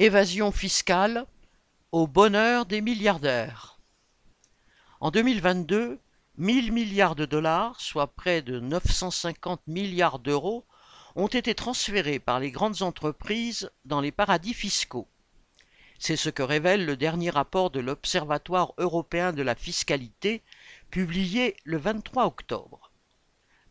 Évasion fiscale au bonheur des milliardaires. En 2022, 1000 milliards de dollars, soit près de 950 milliards d'euros, ont été transférés par les grandes entreprises dans les paradis fiscaux. C'est ce que révèle le dernier rapport de l'Observatoire européen de la fiscalité, publié le 23 octobre.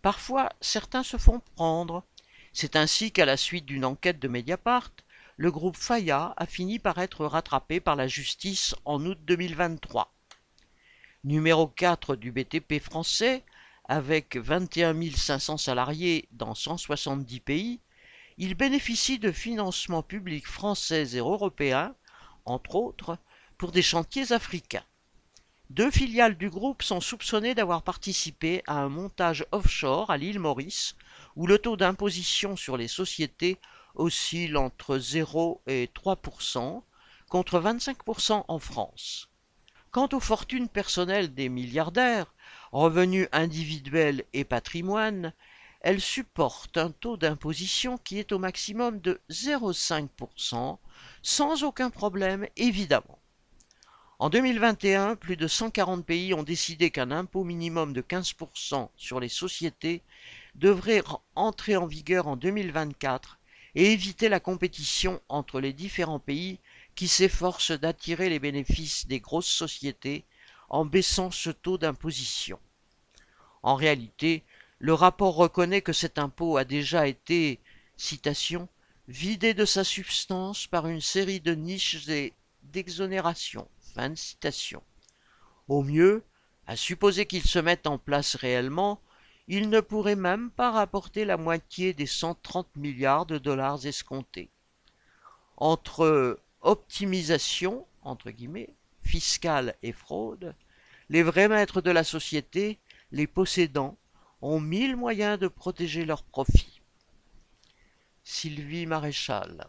Parfois, certains se font prendre. C'est ainsi qu'à la suite d'une enquête de Mediapart, le groupe Faya a fini par être rattrapé par la justice en août 2023. Numéro 4 du BTP français, avec 21 500 salariés dans 170 pays, il bénéficie de financements publics français et européens, entre autres, pour des chantiers africains. Deux filiales du groupe sont soupçonnées d'avoir participé à un montage offshore à l'île Maurice, où le taux d'imposition sur les sociétés oscille entre 0 et 3% contre 25% en France. Quant aux fortunes personnelles des milliardaires, revenus individuels et patrimoine, elles supportent un taux d'imposition qui est au maximum de 0,5%, sans aucun problème évidemment. En 2021, plus de 140 pays ont décidé qu'un impôt minimum de 15% sur les sociétés devrait entrer en vigueur en 2024 et éviter la compétition entre les différents pays qui s'efforcent d'attirer les bénéfices des grosses sociétés en baissant ce taux d'imposition. En réalité, le rapport reconnaît que cet impôt a déjà été, citation, vidé de sa substance par une série de niches et d'exonérations. Fin de citation. Au mieux, à supposer qu'il se mette en place réellement, il ne pourrait même pas rapporter la moitié des 130 milliards de dollars escomptés. Entre optimisation, entre guillemets, fiscale et fraude, les vrais maîtres de la société, les possédants, ont mille moyens de protéger leurs profits. Sylvie Maréchal